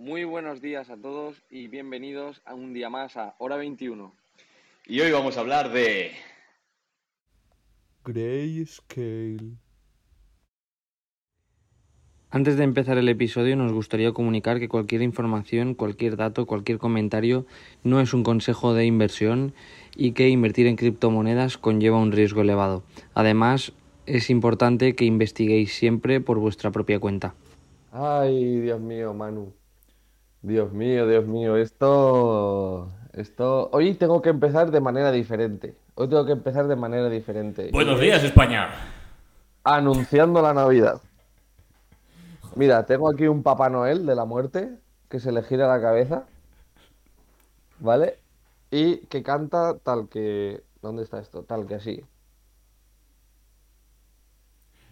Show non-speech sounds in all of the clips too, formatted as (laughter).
Muy buenos días a todos y bienvenidos a un día más a Hora 21. Y hoy vamos a hablar de... Grayscale. Antes de empezar el episodio nos gustaría comunicar que cualquier información, cualquier dato, cualquier comentario no es un consejo de inversión y que invertir en criptomonedas conlleva un riesgo elevado. Además, es importante que investiguéis siempre por vuestra propia cuenta. Ay, Dios mío, Manu. Dios mío, Dios mío, esto, esto, hoy tengo que empezar de manera diferente. Hoy tengo que empezar de manera diferente. Buenos días, España. Anunciando la Navidad. Mira, tengo aquí un Papá Noel de la muerte que se le gira la cabeza, ¿vale? Y que canta tal que, ¿dónde está esto? Tal que así.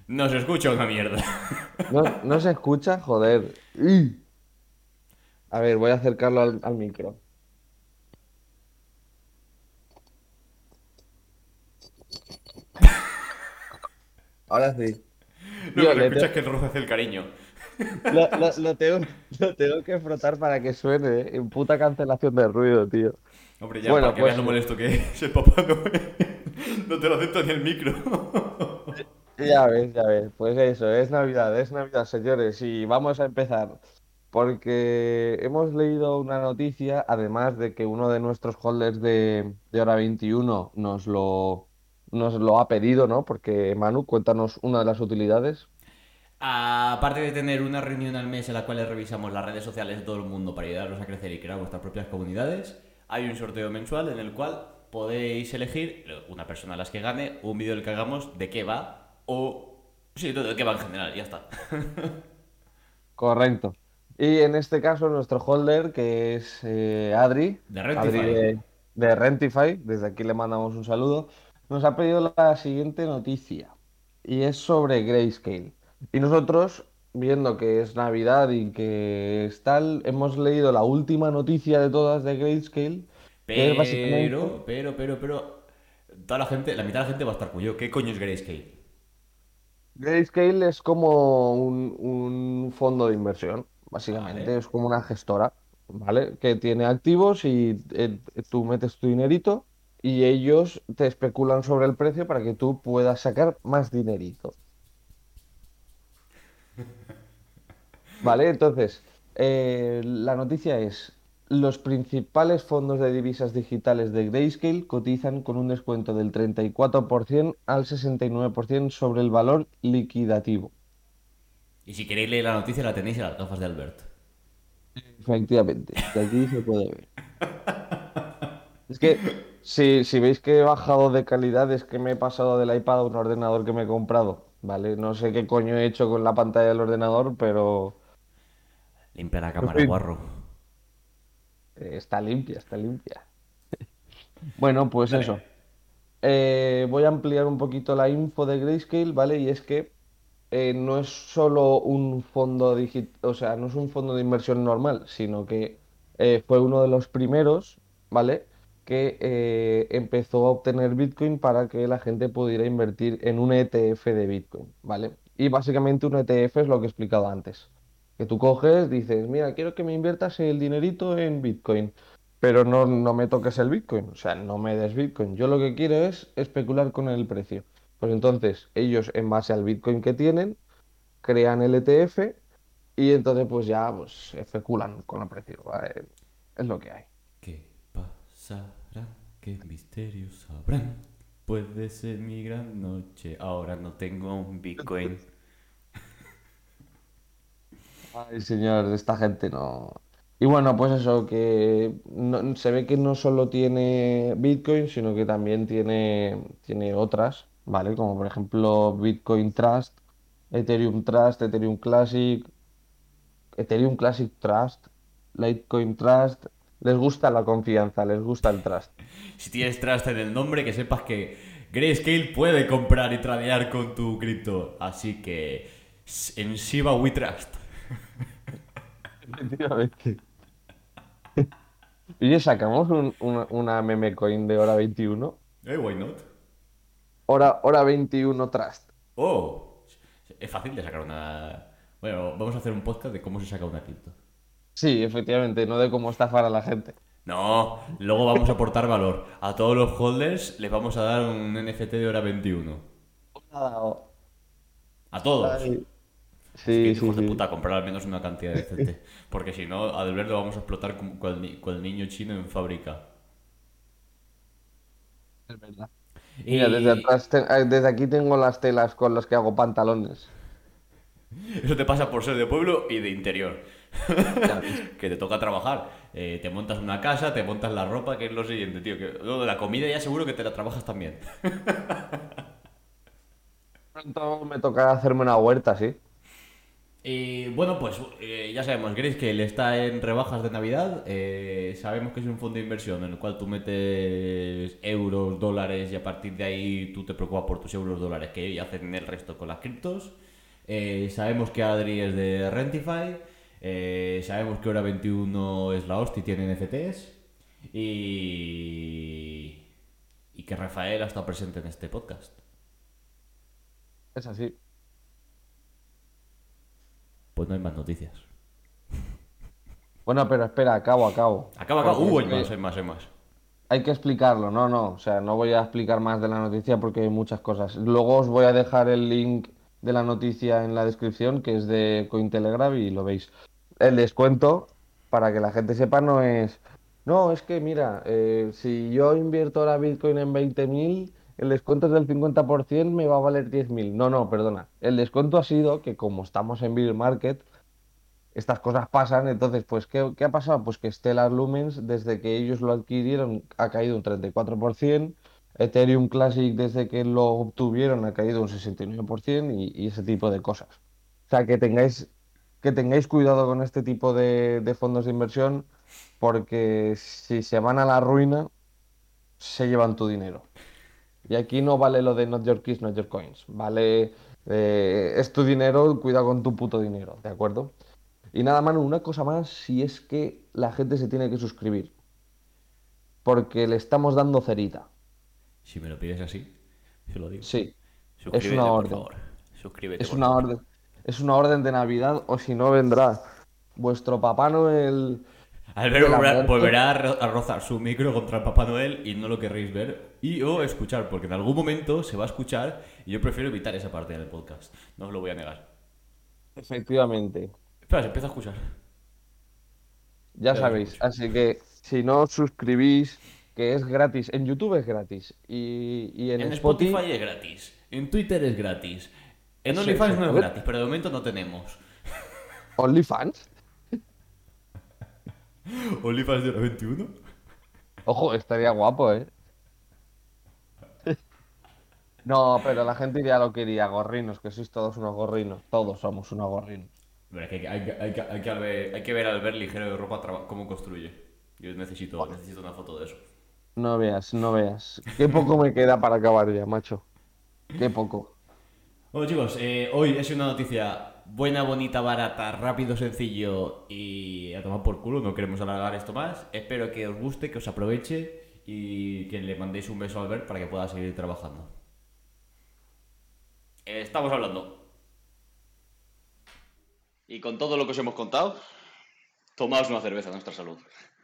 No se escucha una mierda. No, no se escucha, joder. A ver, voy a acercarlo al, al micro. Ahora sí. Lo Tío, que le escuchas que el rojo hace el cariño. Lo, (laughs) lo- lo tengo, lo tengo que frotar para que suene, ¿eh? En puta cancelación de ruido, tío. Hombre, ya, Bueno, para que pues- veas lo molesto que es el papá Noel. (laughs) No te lo acepto ni el micro. Ya ves, ya ves. Pues eso, es Navidad, es Navidad, señores. Y vamos a empezar. Porque hemos leído una noticia, además de que uno de nuestros holders de, de Hora 21 nos lo, nos lo ha pedido, ¿no? Porque Manu, cuéntanos una de las utilidades. Aparte de tener una reunión al mes en la cual revisamos las redes sociales de todo el mundo para ayudaros a crecer y crear vuestras propias comunidades, hay un sorteo mensual en el cual podéis elegir una persona a las que gane, un vídeo del que hagamos, de qué va, o... Sí, de qué va en general, ya está. (laughs) Correcto. Y en este caso, nuestro holder, que es eh, Adri, De Adri Rentify. de, de Rentify, desde aquí le mandamos un saludo, nos ha pedido la siguiente noticia, y es sobre Grayscale. Y nosotros, viendo que es Navidad y que es tal, hemos leído la última noticia de todas de Grayscale, que es básicamente... Pero, pero, pero, pero... Toda la gente, la mitad de la gente va a estar cuyo. ¿Qué coño es Grayscale? Grayscale es como un, un fondo de inversión, básicamente, Vale. es como una gestora, ¿vale? Que tiene activos y eh, tú metes tu dinerito y ellos te especulan sobre el precio para que tú puedas sacar más dinerito. (laughs) ¿Vale? Entonces, eh, la noticia es, los principales fondos de divisas digitales de Grayscale cotizan con un descuento del 34% al 69% sobre el valor liquidativo. Y si queréis leer la noticia la tenéis en las gafas de Albert. Efectivamente, de aquí se puede ver. Es que si, si veis que he bajado de calidad es que me he pasado del iPad a un ordenador que me he comprado, ¿vale? No sé qué coño he hecho con la pantalla del ordenador, pero Limpia la cámara, guarro. eh, está limpia, está limpia. Bueno, pues eso. Eh, voy a ampliar un poquito la info de Grayscale, ¿vale? Y es que eh, no es solo un fondo digital, o sea, no es un fondo de inversión normal, sino que eh, fue uno de los primeros, ¿vale? Que eh, empezó a obtener Bitcoin para que la gente pudiera invertir en un ETF de Bitcoin, ¿vale? Y básicamente un ETF es lo que he explicado antes. Que tú coges, dices, mira, quiero que me inviertas el dinerito en Bitcoin, pero no, no me toques el Bitcoin, o sea, no me des Bitcoin. Yo lo que quiero es especular con el precio. Pues entonces ellos en base al Bitcoin que tienen, crean el ETF y entonces pues ya pues especulan con el precio. ¿vale? Es lo que hay. ¿Qué pasará? ¿Qué misterios habrán? Puede ser mi gran noche. Ahora no tengo un Bitcoin. Ay, señor, esta gente no. Y bueno, pues eso, que no- se ve que no solo tiene Bitcoin, sino que también tiene, tiene otras, ¿vale? Como por ejemplo Bitcoin Trust, Ethereum Trust, Ethereum Classic, Ethereum Classic Trust, Litecoin Trust. Les gusta la confianza, les gusta el trust. (laughs) Si tienes trust en el nombre, que sepas que Grayscale puede comprar y tradear con tu cripto. Así que en Shiba we trust. Efectivamente. (laughs) Oye, sacamos un- una, una meme coin de hora 21. Eh, why not? Hora, hora 21 Trust. Oh, es fácil de sacar una... Bueno, vamos a hacer un podcast de cómo se saca una cripto. Sí, efectivamente, no de cómo estafar a la gente. No, luego vamos a aportar valor. A todos los holders les vamos a dar un NFT de hora 21. A todos. Ay. Es Sí, que, sí, de sí. puta, comprar al menos una cantidad decente. Porque si no, a lo vamos a explotar con, con el, con el niño chino en fábrica. Es verdad. Y Mira, desde, atrás te- eh, desde aquí tengo las telas con las que hago pantalones. (laughs) eso te pasa por ser de pueblo y de interior. (laughs) Que te toca trabajar. Eh, te montas una casa, te montas la ropa, que es lo siguiente, tío. Que, lo de la comida ya seguro que te la trabajas también. (laughs) Pronto me tocará hacerme una huerta, sí. Y bueno, pues eh, ya sabemos, Grayscale está en rebajas de Navidad. eh, sabemos que es un fondo de inversión en el cual tú metes euros, dólares y a partir de ahí tú te preocupas por tus euros, dólares que ellos hacen el resto con las criptos. Eh, sabemos que Adri es de Rentify. eh, sabemos que Hora 21 es la hostia y tiene NFTs. Y. Y que Rafael ha estado presente en este podcast. Es así. Pues no hay más noticias. (laughs) Bueno, pero espera, acabo, acabo. Acaba, acaba. Porque Uh, es hay que más, hay más, hay más. Hay que explicarlo, no, no. O sea, no voy a explicar más de la noticia porque hay muchas cosas. Luego os voy a dejar el link de la noticia en la descripción, que es de Cointelegraph y lo veis. El descuento, para que la gente sepa, no es. No, es que mira, eh, si yo invierto ahora Bitcoin en 20.000, el descuento es del 50%, me va a valer 10.000. No, no, perdona. El descuento ha sido que como estamos en Bear Market, estas cosas pasan, entonces, pues, ¿qué, ha pasado? Pues que Stellar Lumens, desde que ellos lo adquirieron, ha caído un 34%, Ethereum Classic, desde que lo obtuvieron, ha caído un 69% y, y ese tipo de cosas. O sea, que tengáis, que tengáis cuidado con este tipo de fondos de inversión, porque si se van a la ruina, se llevan tu dinero. Y aquí no vale lo de not your keys, not your coins. Vale, eh, es tu dinero, cuida con tu puto dinero, ¿de acuerdo? Y nada, Manu, una cosa más, si es que la gente se tiene que suscribir. Porque le estamos dando cerita. Si me lo pides así, se lo digo. Sí, Suscríbete, una por orden. favor. Suscríbete, es por una favor. orden. Es una orden de Navidad, o si no vendrá vuestro Papá Noel. Albert volverá, volverá a ro- a rozar su micro contra el Papá Noel y no lo querréis ver y o escuchar, porque en algún momento se va a escuchar y yo prefiero evitar esa parte del podcast. No os lo voy a negar. Efectivamente. Espera, se empieza a escuchar. Ya sabéis. Así que si no os suscribís, que es gratis, en YouTube es gratis. Y, y en, En Spotify, Spotify es gratis. En Twitter es gratis. En OnlyFans sí. no es gratis, pero de momento no tenemos. OnlyFans. ¿OnlyFans de la 21? Ojo, estaría guapo, ¿eh? No, pero la gente ya lo quería, gorrinos, que sois todos unos gorrinos. Todos somos unos gorrinos. Pero es que hay, que- hay, que- hay que ver, hay que ver al ver ligero de ropa traba- cómo construye. Yo necesito, necesito una foto de eso. No veas, no veas. Qué poco me queda para acabar ya, macho. Qué poco. Bueno chicos, eh, hoy es una noticia buena, bonita, barata, rápido, sencillo y a tomar por culo, no queremos alargar esto más. Espero que os guste, que os aproveche y que le mandéis un beso a Albert para que pueda seguir trabajando. Estamos hablando. Y con todo lo que os hemos contado, tomaos una cerveza nuestra salud.